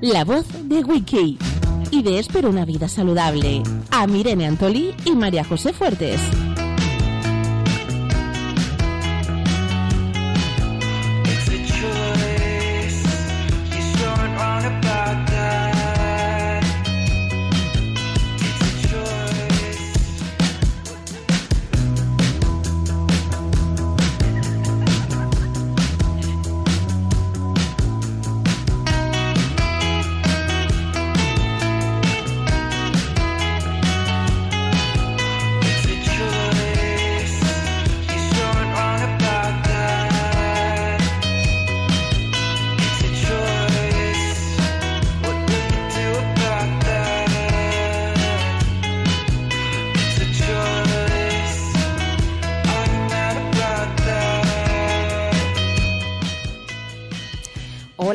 La voz de Wiki. Ideas para una vida saludable. A Mirene Antolí y María José Fuertes.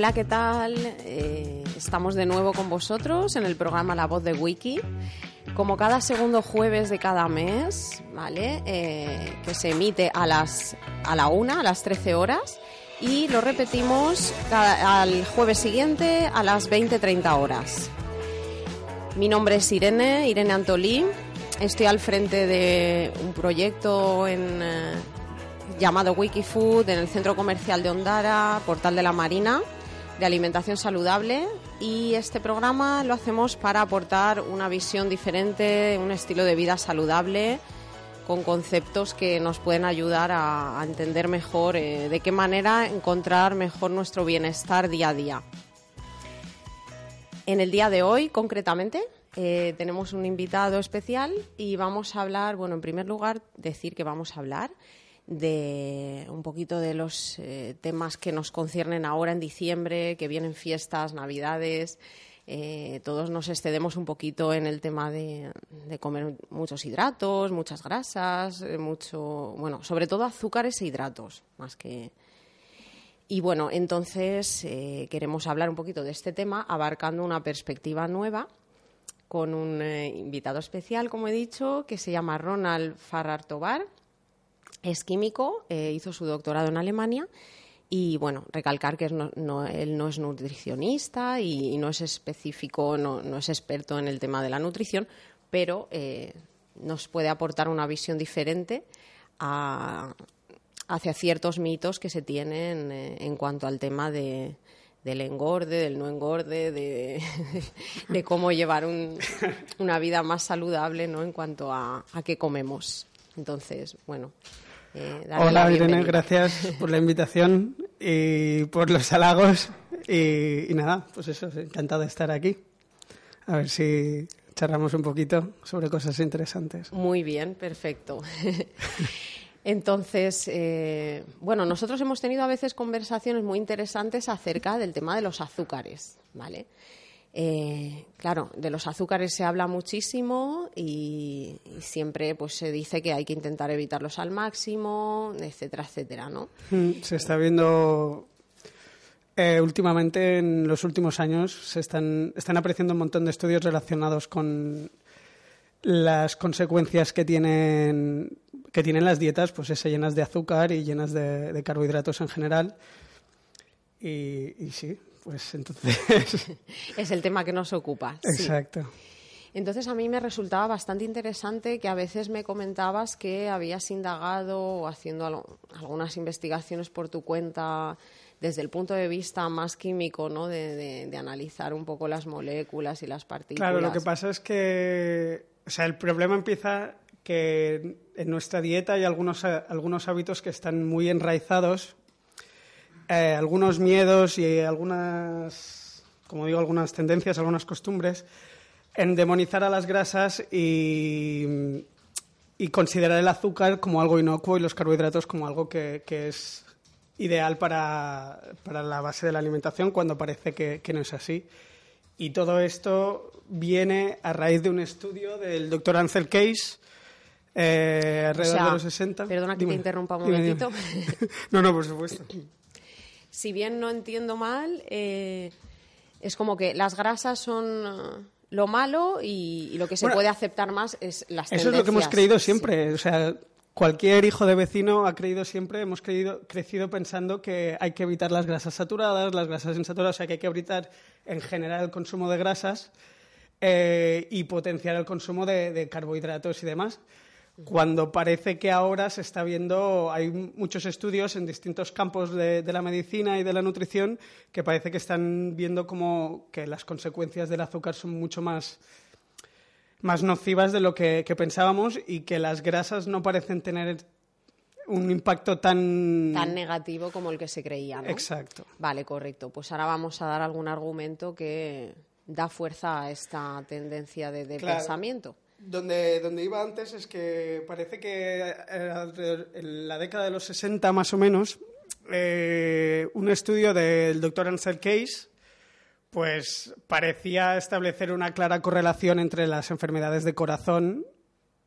Hola, ¿qué tal? Eh, estamos de nuevo con vosotros en el programa La Voz de Wiki. Como cada segundo jueves de cada mes, ¿vale? Eh, que se emite a las a la una, a las 13 horas, y lo repetimos al jueves siguiente a las 20-30 horas. Mi nombre es Irene, Irene Antolí. Estoy al frente de un proyecto en, eh, llamado Wikifood en el centro comercial de Ondara, Portal de la Marina de alimentación saludable y este programa lo hacemos para aportar una visión diferente, un estilo de vida saludable con conceptos que nos pueden ayudar a, entender mejor eh, de qué manera encontrar mejor nuestro bienestar día a día. En el día de hoy, concretamente, eh, tenemos un invitado especial y vamos a hablar, bueno, en primer lugar, decir que vamos a hablar de un poquito de los eh, temas que nos conciernen ahora en diciembre, que vienen fiestas, navidades. Eh, todos nos excedemos un poquito en el tema de, comer muchos hidratos, muchas grasas, eh, mucho, bueno, sobre todo azúcares e hidratos, más que. Y bueno, entonces queremos hablar un poquito de este tema, abarcando una perspectiva nueva con un invitado especial, como he dicho, que se llama Ronald Farrar Tobar es químico, eh, hizo su doctorado en Alemania y bueno, recalcar que él no es nutricionista y, no es específico, no, es experto en el tema de la nutrición, pero eh, nos puede aportar una visión diferente hacia ciertos mitos que se tienen eh, en cuanto al tema de, del engorde, del no engorde, de, cómo llevar una vida más saludable ¿no? en cuanto a, a qué comemos. Entonces, bueno, eh, Hola Irene, gracias por la invitación y por los halagos. Y, nada, pues eso, encantado de estar aquí. A ver si charlamos un poquito sobre cosas interesantes. Muy bien, perfecto. Entonces, eh, bueno, nosotros hemos tenido a veces conversaciones muy interesantes acerca del tema de los azúcares, ¿vale? Eh, claro, de los azúcares se habla muchísimo y, siempre pues se dice que hay que intentar evitarlos al máximo, etcétera, etcétera, ¿no? Mm, se está viendo eh, últimamente, en los últimos años, se están, están apareciendo un montón de estudios relacionados con las consecuencias que tienen, que tienen las dietas, pues llenas de azúcar y llenas de, carbohidratos en general. y sí, pues entonces... es el tema que nos ocupa. Exacto. Entonces a mí me resultaba bastante interesante que a veces me comentabas que habías indagado o haciendo algunas investigaciones por tu cuenta desde el punto de vista más químico, ¿no? De, analizar un poco las moléculas y las partículas. Claro, lo que pasa es que, o sea, el problema empieza que en nuestra dieta hay algunos, algunos hábitos que están muy enraizados eh, algunos miedos y algunas, como digo, algunas tendencias, algunas costumbres en demonizar a las grasas y, y considerar el azúcar como algo inocuo y los carbohidratos como algo que, que es ideal para, para, la base de la alimentación cuando parece que, que, no es así. Y todo esto viene a raíz de un estudio del doctor Ansel Case eh, alrededor O sea, de los 60. Perdona que Dime. te interrumpa un Dime, dime. momentito. no, no, por supuesto. Si bien no entiendo mal, eh, es como que las grasas son eh, lo malo y, y lo que se Bueno, puede aceptar más es las Eso es lo que hemos creído Sí. siempre. O sea, cualquier hijo de vecino ha creído siempre, hemos creído, crecido pensando que hay que evitar las grasas saturadas, las grasas insaturadas, o sea, que hay que evitar en general el consumo de grasas eh, y potenciar el consumo de, de carbohidratos y demás. Cuando parece que ahora se está viendo, hay muchos estudios en distintos campos de, de la medicina y de la nutrición que parece que están viendo como que las consecuencias del azúcar son mucho más más nocivas de lo que, que pensábamos y que las grasas no parecen tener un impacto tan... Tan negativo como el que se creía, ¿no? Exacto. Vale, correcto. Pues ahora vamos a dar algún argumento que da fuerza a esta tendencia de, de Claro. pensamiento. Donde, donde iba antes es que parece que eh, en la década de los 60 más o menos, eh, un estudio del doctor Ansel Case pues parecía establecer una clara correlación entre las enfermedades de corazón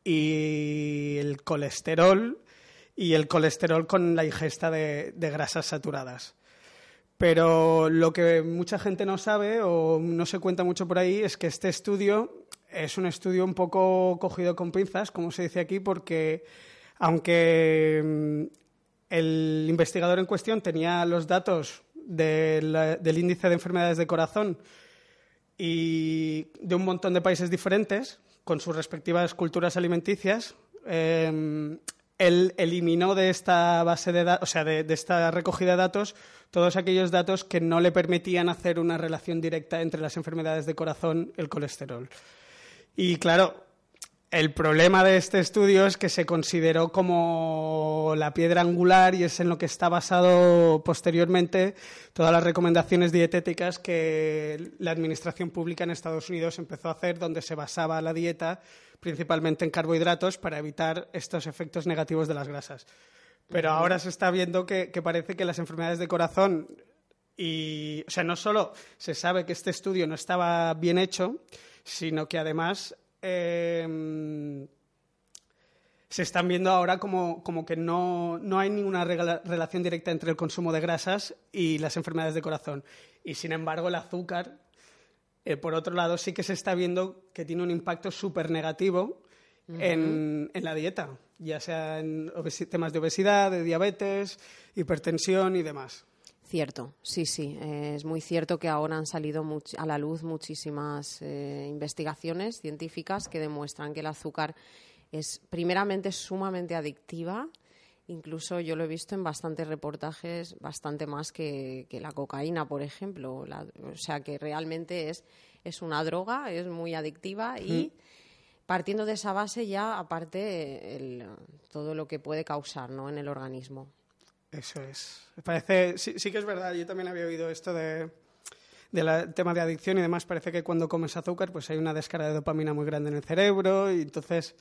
y el colesterol y el colesterol con la ingesta de, de grasas saturadas. Pero lo que mucha gente no sabe o no se cuenta mucho por ahí es que este estudio es un estudio un poco cogido con pinzas, como se dice aquí, porque aunque mm, el investigador en cuestión tenía los datos del, índice de enfermedades de corazón y de un montón de países diferentes, con sus respectivas culturas alimenticias, eh, él eliminó de esta base de datos, o sea, de, de esta recogida de datos, todos aquellos datos que no le permitían hacer una relación directa entre las enfermedades de corazón y el colesterol. Y claro, el problema de este estudio es que se consideró como la piedra angular y es en lo que está basado posteriormente todas las recomendaciones dietéticas que la administración pública en Estados Unidos empezó a hacer, donde se basaba la dieta principalmente en carbohidratos para evitar estos efectos negativos de las grasas. Pero ahora se está viendo que, que parece que las enfermedades de corazón y, o sea, no solo se sabe que este estudio no estaba bien hecho, sino que además eh, se están viendo ahora como, como que no, no hay ninguna regla- relación directa entre el consumo de grasas y las enfermedades de corazón. Y sin embargo, el azúcar, eh, por otro lado, sí que se está viendo que tiene un impacto súper negativo en, en la dieta, ya sea en temas de obesidad, de diabetes, hipertensión y demás. Cierto, sí, sí. eh, es muy cierto que ahora han salido much- a la luz muchísimas eh, investigaciones científicas que demuestran que el azúcar es primeramente sumamente adictiva. Incluso yo lo he visto en bastantes reportajes, bastante más que, que la cocaína, por ejemplo. La- o sea que realmente es, es una droga, es muy adictiva y partiendo de esa base ya, aparte, el- todo lo que puede causar ¿no? en el organismo. Eso es. Parece, sí, sí que es verdad, yo también había oído esto de del tema de adicción y demás. Parece que cuando comes azúcar pues hay una descarga de dopamina muy grande en el cerebro y entonces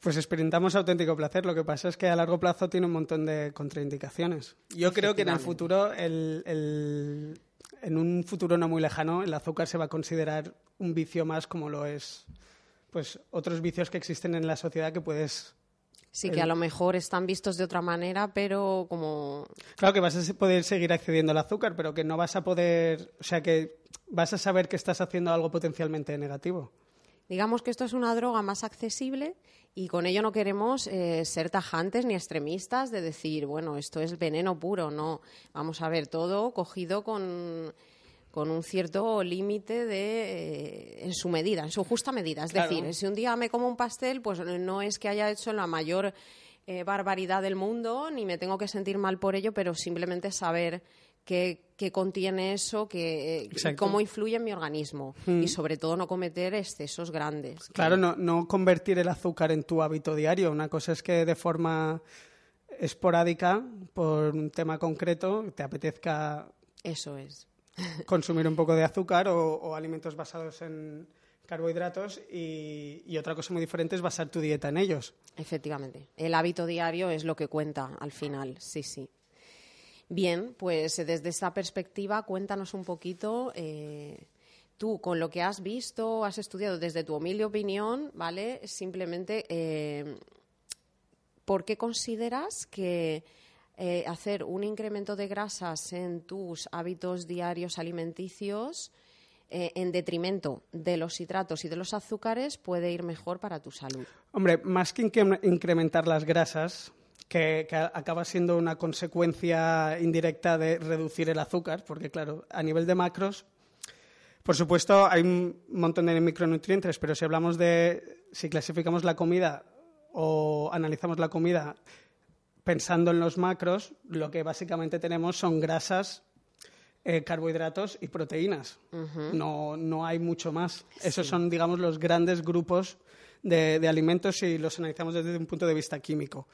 pues experimentamos auténtico placer. Lo que pasa es que a largo plazo tiene un montón de contraindicaciones. Yo creo que en el futuro, el, el- en un futuro no muy lejano, el azúcar se va a considerar un vicio más como lo es pues otros vicios que existen en la sociedad que puedes Sí, que a lo mejor están vistos de otra manera, pero como Claro que vas a poder seguir accediendo al azúcar, pero que no vas a poder, o sea, que vas a saber que estás haciendo algo potencialmente negativo. digamos que esto es una droga más accesible y con ello no queremos eh, ser tajantes ni extremistas de decir, bueno, esto es veneno puro, no. Vamos a ver, todo cogido con, con un cierto límite de eh, en su medida, en su justa medida. Es Claro. decir, si un día me como un pastel, pues no es que haya hecho la mayor eh, barbaridad del mundo, ni me tengo que sentir mal por ello, pero simplemente saber qué, qué contiene eso, eh, Exacto. cómo influye en mi organismo y sobre todo no cometer excesos grandes. Claro, no, no convertir el azúcar en tu hábito diario. Una cosa es que de forma esporádica, por un tema concreto, te apetezca Eso es. Consumir un poco de azúcar o, alimentos basados en carbohidratos y, y otra cosa muy diferente es basar tu dieta en ellos. Efectivamente. El hábito diario es lo que cuenta al final, sí, sí. Bien, pues eh, desde esta perspectiva, cuéntanos un poquito, eh, tú con lo que has visto, has estudiado, desde tu humilde opinión, ¿vale? Simplemente, eh, ¿por qué consideras que eh, hacer un incremento de grasas en tus hábitos diarios alimenticios eh, en detrimento de los hidratos y de los azúcares puede ir mejor para tu salud? Hombre, más que incre- incrementar las grasas, que acaba siendo una consecuencia indirecta de reducir el azúcar, porque claro, a nivel de macros, por supuesto hay un montón de micronutrientes, pero si hablamos de, si clasificamos la comida o analizamos la comida pensando en los macros, lo que básicamente tenemos son grasas, eh, carbohidratos y proteínas. no, no hay mucho más. Esos son, digamos, los grandes grupos de, de alimentos si los analizamos desde un punto de vista químico.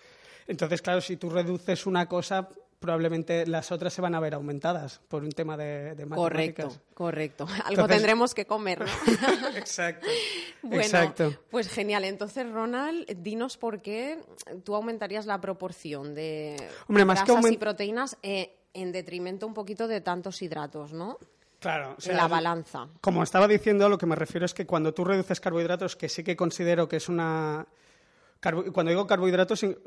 Entonces, claro, si tú reduces una cosa, probablemente las otras se van a ver aumentadas por un tema de, de Correcto, matemáticas. correcto. Algo Entonces- tendremos que comer, ¿no? Exacto. Bueno, Exacto. pues genial. Entonces, Ronald, dinos por qué tú aumentarías la proporción de Hombre, más que grasas y proteínas eh, en detrimento un poquito de tantos hidratos, ¿no? Claro. o sea, la balanza. Como estaba diciendo, lo que me refiero es que cuando tú reduces carbohidratos, que sí que considero que es una... Cuando digo carbohidratos, in-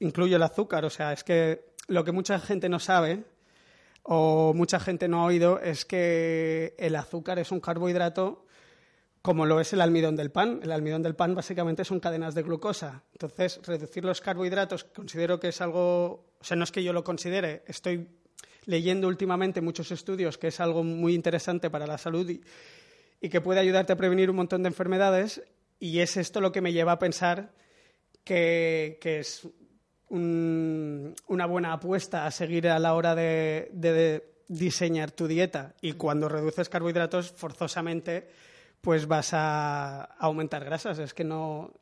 incluye el azúcar. O sea, es que lo que mucha gente no sabe o mucha gente no ha oído es que el azúcar es un carbohidrato como lo es el almidón del pan. El almidón del pan básicamente son cadenas de glucosa. Entonces, reducir los carbohidratos considero que es algo, o sea, no es que yo lo considere, estoy leyendo últimamente muchos estudios que es algo muy interesante para la salud y, que puede ayudarte a prevenir un montón de enfermedades. Y es esto lo que me lleva a pensar que, que es un- una buena apuesta a seguir a la hora de, de diseñar tu dieta. Y cuando reduces carbohidratos, forzosamente, pues vas a aumentar grasas. Es que no.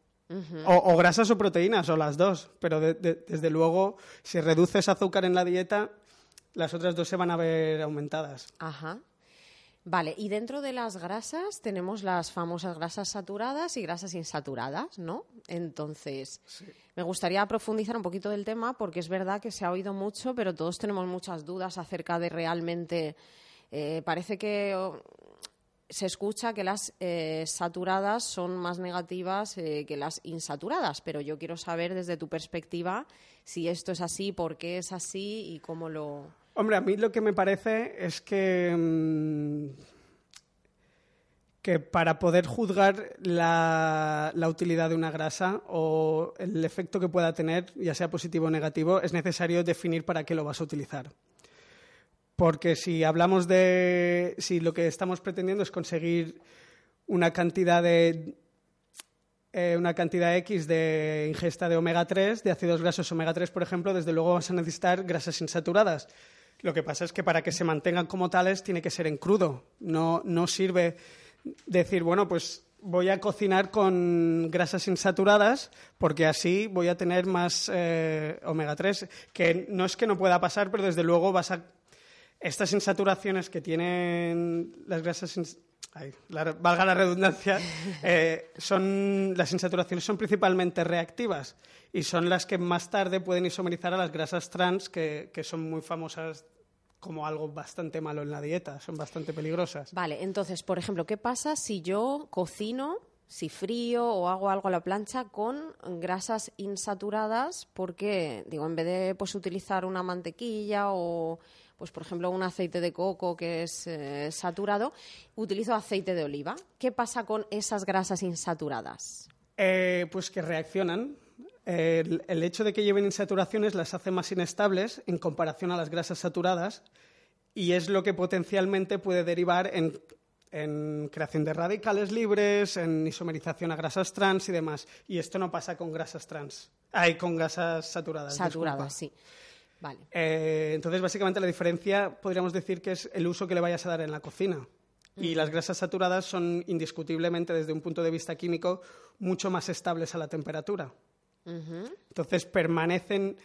o, o grasas o proteínas, o las dos. Pero de- de- desde luego, si reduces azúcar en la dieta, las otras dos se van a ver aumentadas. Ajá. Vale, y dentro de las grasas tenemos las famosas grasas saturadas y grasas insaturadas, ¿no? Entonces, me gustaría profundizar un poquito del tema porque es verdad que se ha oído mucho, pero todos tenemos muchas dudas acerca de realmente. eh, parece que oh, se escucha que las eh, saturadas son más negativas eh, que las insaturadas, pero yo quiero saber desde tu perspectiva si esto es así, por qué es así y cómo lo. Hombre, a mí lo que me parece es que, mm, que para poder juzgar la, la utilidad de una grasa o el efecto que pueda tener, ya sea positivo o negativo, es necesario definir para qué lo vas a utilizar. Porque si hablamos de. Si lo que estamos pretendiendo es conseguir una cantidad de. eh, una cantidad X de ingesta de omega 3, de ácidos grasos omega 3, por ejemplo, desde luego vas a necesitar grasas insaturadas. Lo que pasa es que para que se mantengan como tales tiene que ser en crudo. No, no sirve decir, bueno, pues voy a cocinar con grasas insaturadas porque así voy a tener más eh, omega 3. Que no es que no pueda pasar, pero desde luego vas a estas insaturaciones que tienen las grasas, ins- ay, la- valga la redundancia, eh, son, las insaturaciones son principalmente reactivas y son las que más tarde pueden isomerizar a las grasas trans, que, que son muy famosas como algo bastante malo en la dieta, son bastante peligrosas. Vale, entonces, por ejemplo, ¿qué pasa si yo cocino, si frío o hago algo a la plancha con grasas insaturadas? Porque, digo, en vez de pues utilizar una mantequilla o, pues por ejemplo, un aceite de coco que es eh, saturado, utilizo aceite de oliva. ¿Qué pasa con esas grasas insaturadas? Eh, pues que reaccionan. El, el hecho de que lleven insaturaciones las hace más inestables en comparación a las grasas saturadas y es lo que potencialmente puede derivar en, en creación de radicales libres, en isomerización a grasas trans y demás. Y esto no pasa con grasas trans. Hay con grasas saturadas. Saturadas, sí. Vale. Eh, entonces, básicamente, la diferencia podríamos decir que es el uso que le vayas a dar en la cocina. Y las grasas saturadas son indiscutiblemente, desde un punto de vista químico, mucho más estables a la temperatura. Entonces, permanecen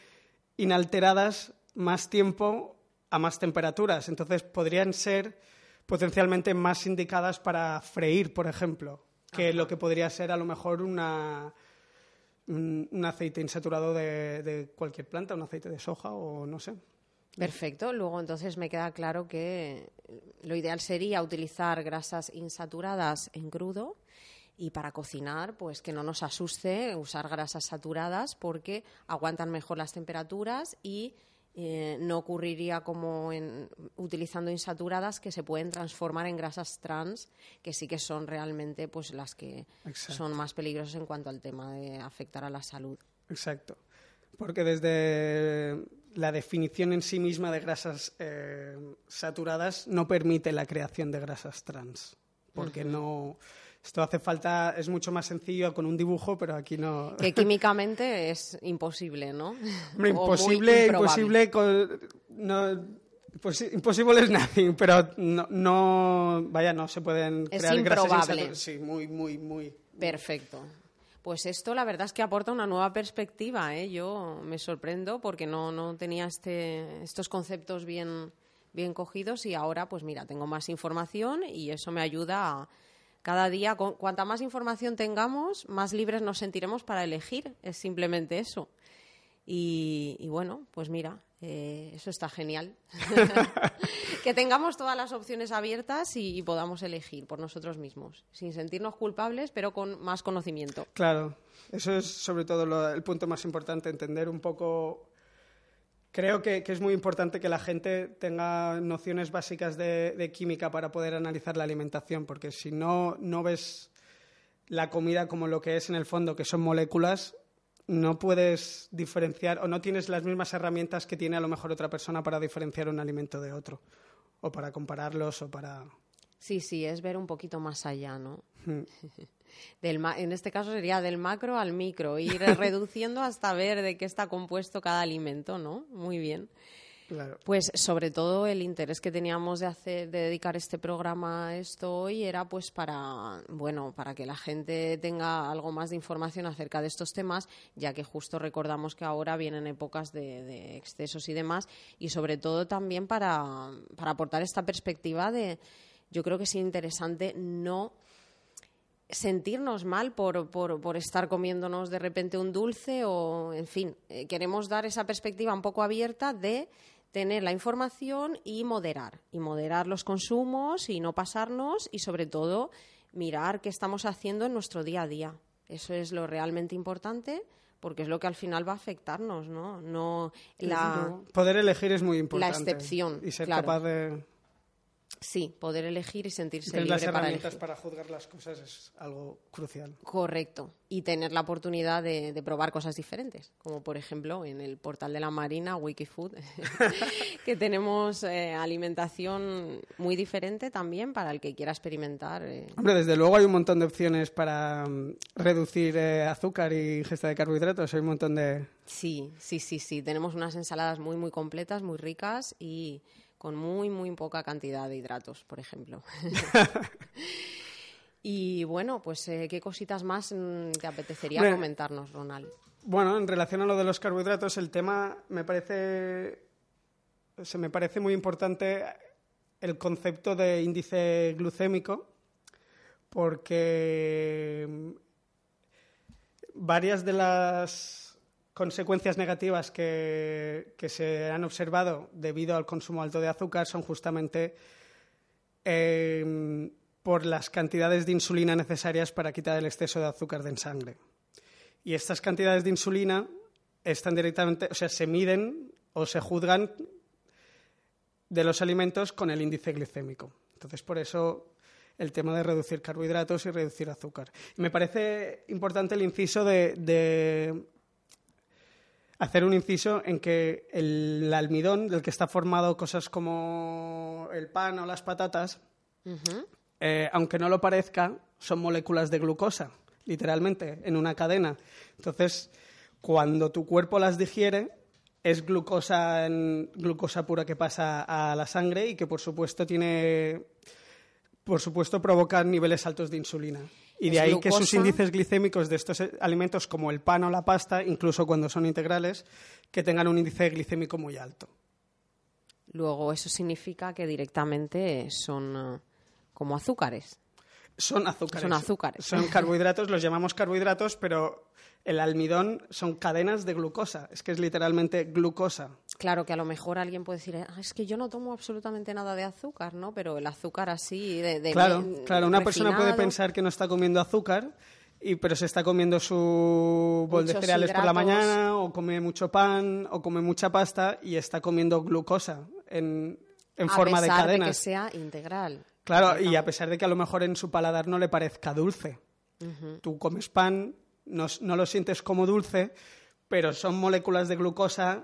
inalteradas más tiempo a más temperaturas. Entonces, podrían ser potencialmente más indicadas para freír, por ejemplo, que lo que podría ser a lo mejor una, un, un aceite insaturado de, de cualquier planta, un aceite de soja o no sé. Perfecto. Luego entonces me queda claro que lo ideal sería utilizar grasas insaturadas en crudo y para cocinar, pues que no nos asuste usar grasas saturadas porque aguantan mejor las temperaturas y eh, no ocurriría como en, utilizando insaturadas que se pueden transformar en grasas trans, que sí que son realmente pues las que Exacto. son más peligrosas en cuanto al tema de afectar a la salud. Exacto. Porque desde la definición en sí misma de grasas eh, saturadas no permite la creación de grasas trans. Porque no. Esto hace falta. Es mucho más sencillo con un dibujo, pero aquí no. Que químicamente es imposible, ¿no? Hombre, imposible, imposible. con- no, pues, imposible es nothing, pero no, no. Vaya, no se pueden Es crear improbable. Sí, muy, muy, muy. Perfecto. Pues esto la verdad es que aporta una nueva perspectiva. ¿eh? Yo me sorprendo porque no, no tenía este, estos conceptos bien, bien cogidos y ahora pues mira, tengo más información y eso me ayuda a cada día, con- cuanta más información tengamos, más libres nos sentiremos para elegir. Es simplemente eso. Y, bueno, pues mira, eh, eso está genial. que tengamos todas las opciones abiertas y, podamos elegir por nosotros mismos, sin sentirnos culpables, pero con más conocimiento. Claro, eso es sobre todo el punto más importante, entender un poco. Creo que, es muy importante que la gente tenga nociones básicas de, de química para poder analizar la alimentación, porque si no, no ves la comida como lo que es en el fondo, que son moléculas, no puedes diferenciar o no tienes las mismas herramientas que tiene a lo mejor otra persona para diferenciar un alimento de otro, o para compararlos, o para. Sí, sí, es ver un poquito más allá, ¿no? Del ma- en este caso sería del macro al micro, ir reduciendo hasta ver de qué está compuesto cada alimento, ¿no? Muy bien. Claro. Pues sobre todo el interés que teníamos de hacer, de dedicar este programa a esto hoy era pues para, bueno, para que la gente tenga algo más de información acerca de estos temas, ya que justo recordamos que ahora vienen épocas de, de excesos y demás, y sobre todo también para, para aportar esta perspectiva de, yo creo que es interesante no sentirnos mal por, por, por estar comiéndonos de repente un dulce o, en fin, eh, queremos dar esa perspectiva un poco abierta de tener la información y moderar, y moderar los consumos y no pasarnos y sobre todo mirar qué estamos haciendo en nuestro día a día. Eso es lo realmente importante porque es lo que al final va a afectarnos, ¿no? No la Poder elegir es muy importante. excepción, Y ser claro. capaz de. Sí, poder elegir y sentirse Tener libre las para herramientas elegir. para juzgar las cosas es algo crucial. Correcto. Y tener la oportunidad de, de probar cosas diferentes, como por ejemplo en el portal de la Marina, Wikifood, que tenemos eh, alimentación muy diferente también para el que quiera experimentar. eh. Hombre, desde luego hay un montón de opciones para mm, reducir eh, azúcar y ingesta de carbohidratos. Hay un montón de. Sí, sí, sí, sí. Tenemos unas ensaladas muy, muy completas, muy ricas y con muy, muy poca cantidad de hidratos, por ejemplo. y bueno, pues eh, ¿qué cositas más mm, te apetecería comentarnos, Ronald? Bueno, en relación a lo de los carbohidratos, el tema me parece. Se me parece muy importante el concepto de índice glucémico, porque mm, varias de las consecuencias negativas que, se han observado debido al consumo alto de azúcar son justamente eh, por las cantidades de insulina necesarias para quitar el exceso de azúcar de sangre. Y estas cantidades de insulina están directamente, o sea, se miden o se juzgan de los alimentos con el índice glicémico. Entonces, por eso el tema de reducir carbohidratos y reducir azúcar. Y me parece importante el inciso de hacer un inciso en que el almidón, del que está formado cosas como el pan o las patatas, eh, aunque no lo parezca, son moléculas de glucosa, literalmente, en una cadena. Entonces, cuando tu cuerpo las digiere, es glucosa, en- glucosa pura que pasa a la sangre y que, por supuesto, tiene, por supuesto, provoca niveles altos de insulina. Y de ahí que sus índices glicémicos de estos eh, alimentos, como el pan o la pasta, incluso cuando son integrales, que tengan un índice glicémico muy alto. Luego, eso significa que directamente son eh, como azúcares. Son azúcares. Son azúcares. Son carbohidratos, los llamamos carbohidratos, pero el almidón son cadenas de glucosa. Es que es literalmente glucosa. Claro que a lo mejor alguien puede decir, "Ah, es que yo no tomo absolutamente nada de azúcar, ¿no? Pero el azúcar así, de, de Claro, bien claro. Una persona puede pensar que no está comiendo azúcar, y, pero se está comiendo su bol de cereales por la mañana, o come mucho pan, o come mucha pasta, y está comiendo glucosa en, en forma a de pesar de que cadenas. sea integral. Claro, y a pesar de que a lo mejor en su paladar no le parezca dulce. Tú comes pan, no, lo sientes como dulce, pero son moléculas de glucosa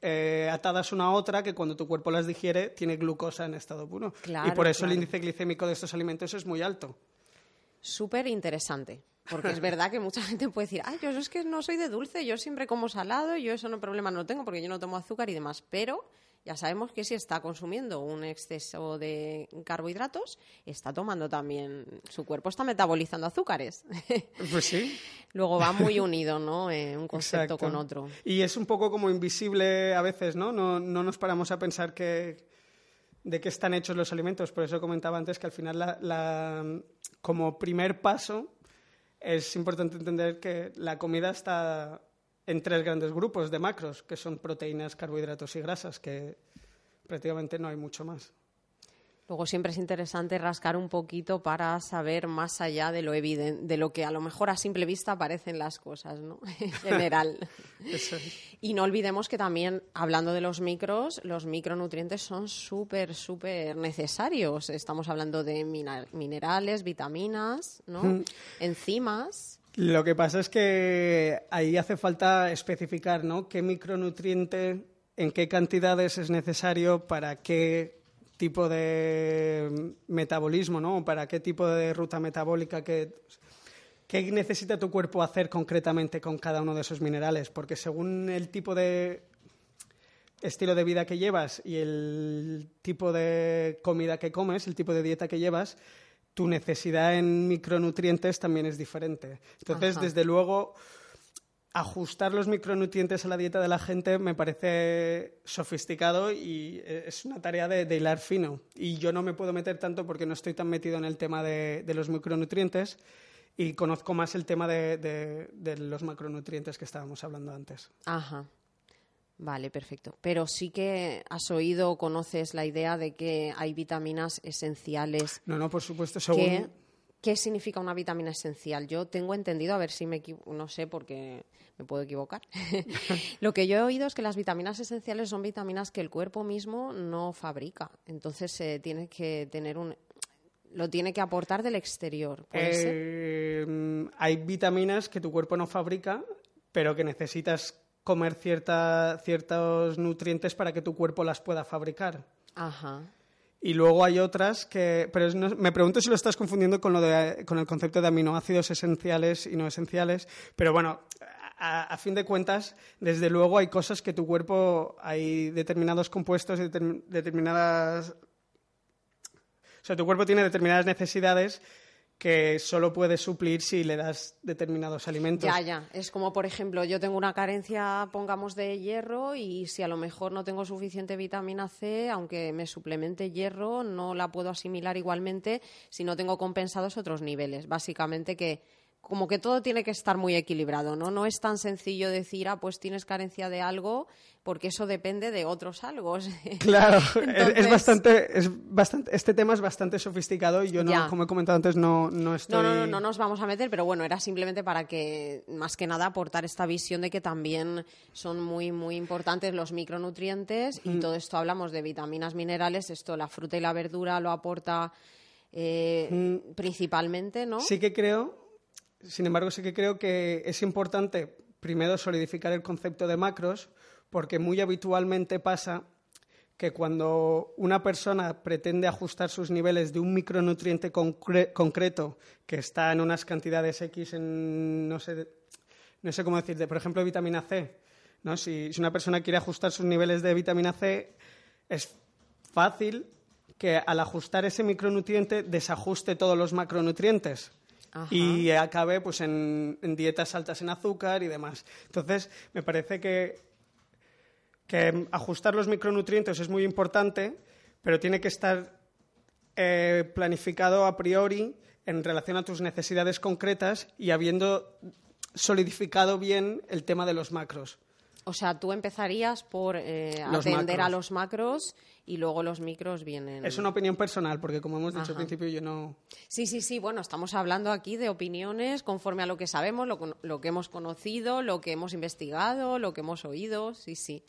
eh, atadas una a otra que cuando tu cuerpo las digiere tiene glucosa en estado puro. y por eso claro. el índice glicémico de estos alimentos es muy alto. Súper interesante. Porque es verdad que mucha gente puede decir, ay, yo es que no soy de dulce, yo siempre como salado, yo eso no problema no tengo porque yo no tomo azúcar y demás. Pero ya sabemos que si está consumiendo un exceso de carbohidratos, está tomando también, su cuerpo está metabolizando azúcares. Pues sí. Luego va muy unido, ¿no? Eh, un concepto Exacto. con otro. Y es un poco como invisible a veces, ¿no? No, no nos paramos a pensar que, de qué están hechos los alimentos. Por eso comentaba antes que al final, la, la- como primer paso, es importante entender que la comida está en tres grandes grupos de macros, que son proteínas, carbohidratos y grasas, que prácticamente no hay mucho más. Luego siempre es interesante rascar un poquito para saber más allá de lo evidente, de lo que a lo mejor a simple vista parecen las cosas, ¿no? En general. Eso es. Y no olvidemos que también, hablando de los micros, los micronutrientes son súper, súper necesarios. Estamos hablando de minerales, vitaminas, ¿no? Enzimas. Lo que pasa es que ahí hace falta especificar, ¿no? ¿Qué micronutriente, en qué cantidades es necesario para qué tipo de metabolismo, ¿no? Para qué tipo de ruta metabólica que ¿Qué necesita tu cuerpo hacer concretamente con cada uno de esos minerales? Porque según el tipo de estilo de vida que llevas y el tipo de comida que comes, el tipo de dieta que llevas, tu necesidad en micronutrientes también es diferente. Entonces, Ajá. desde luego, ajustar los micronutrientes a la dieta de la gente me parece sofisticado y eh, es una tarea de, de hilar fino. Y yo no me puedo meter tanto porque no estoy tan metido en el tema de, de los micronutrientes y conozco más el tema de, de- de los macronutrientes que estábamos hablando antes. Ajá. Vale, perfecto. Pero sí que has oído o conoces la idea de que hay vitaminas esenciales No, no, por supuesto, según... ¿Qué, qué significa una vitamina esencial? Yo tengo entendido, a ver si me no sé porque me puedo equivocar. Lo que yo he oído es que las vitaminas esenciales son vitaminas que el cuerpo mismo no fabrica. Entonces eh, tiene que tener un lo tiene que aportar del exterior. ¿Puede ser? Eh, hay vitaminas que tu cuerpo no fabrica, pero que necesitas comer cierta- ciertos nutrientes para que tu cuerpo las pueda fabricar. Ajá. Y luego hay otras que... Pero no- me pregunto si lo estás confundiendo con, lo de, con el concepto de aminoácidos esenciales y no esenciales. Pero bueno, a, a fin de cuentas, desde luego hay cosas que tu cuerpo... Hay determinados compuestos determin- determinadas... O sea, tu cuerpo tiene determinadas necesidades que solo puedes suplir si le das determinados alimentos. Ya, ya. Es como, por ejemplo, yo tengo una carencia, pongamos, de hierro y si a lo mejor no tengo suficiente vitamina C, aunque me suplemente hierro, no la puedo asimilar igualmente si no tengo compensados otros niveles. Básicamente que como que todo tiene que estar muy equilibrado, ¿no? No es tan sencillo decir, ah, pues tienes carencia de algo, porque eso depende de otros algo. Claro, es- bastante, es bastante, este tema es bastante sofisticado y yo no, Ya. como he comentado antes, no, no estoy. No, no, no, no nos vamos a meter, pero bueno, era simplemente para que, más que nada, aportar esta visión de que también son muy, muy importantes los micronutrientes y todo esto hablamos de vitaminas, minerales, esto la fruta y la verdura lo aporta eh, principalmente, ¿no? Sí que creo, sin embargo, sí que creo que es importante primero solidificar el concepto de macros, porque muy habitualmente pasa que cuando una persona pretende ajustar sus niveles de un micronutriente concre- concreto que está en unas cantidades X en, no sé, no sé cómo decirte, por ejemplo, vitamina C, ¿no? Si una persona quiere ajustar sus niveles de vitamina C, es fácil que al ajustar ese micronutriente desajuste todos los macronutrientes Y acabe pues en, en dietas altas en azúcar y demás. Entonces, me parece que, que ajustar los micronutrientes es muy importante, pero tiene que estar eh, planificado a priori en relación a tus necesidades concretas y habiendo solidificado bien el tema de los macros. O sea, tú empezarías por eh, atender a los macros y luego los micros vienen. Es una opinión personal, porque como hemos dicho Ajá. al principio, yo no... Sí, sí, sí. Bueno, estamos hablando aquí de opiniones conforme a lo que sabemos, lo que hemos conocido, lo que hemos investigado, lo que hemos oído. Sí, sí.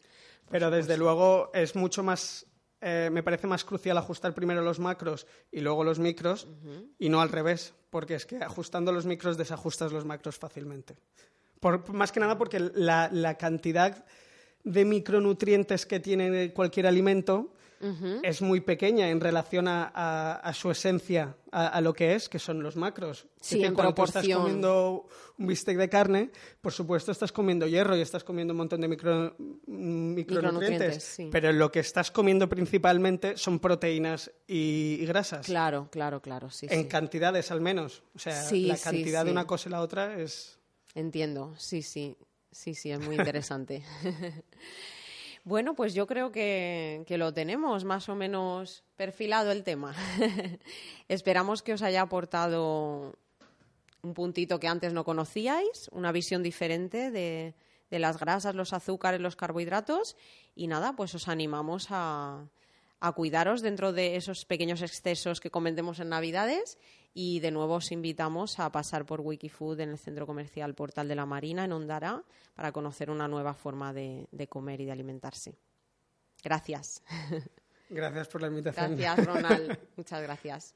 Pero desde luego es mucho más, eh, me parece más crucial ajustar primero los macros y luego los micros y no al revés, porque es que ajustando los micros desajustas los macros fácilmente. Por, más que nada porque la, la cantidad de micronutrientes que tiene cualquier alimento es muy pequeña en relación a, a- a su esencia, a, a lo que es, que son los macros. Sí, Es que en cuando tú estás proporción. comiendo un bistec de carne, por supuesto estás comiendo hierro y estás comiendo un montón de micro- mm, micronutrientes, Micronutrientes, sí. pero lo que estás comiendo principalmente son proteínas y, y grasas. Claro, claro, claro. Sí, En sí. cantidades al menos. O sea, Sí, la cantidad de una cosa y la otra es... Entiendo, sí, sí, sí, sí, es muy interesante. bueno, pues yo creo que, que lo tenemos más o menos perfilado el tema. Esperamos que os haya aportado un puntito que antes no conocíais, una visión diferente de, de las grasas, los azúcares, los carbohidratos y nada, pues os animamos a, a cuidaros dentro de esos pequeños excesos que cometemos en Navidades y de nuevo os invitamos a pasar por Wikifood en el centro comercial Portal de la Marina en Ondara para conocer una nueva forma de, de comer y de alimentarse. Gracias. Gracias por la invitación. Gracias, Ronald. Muchas gracias.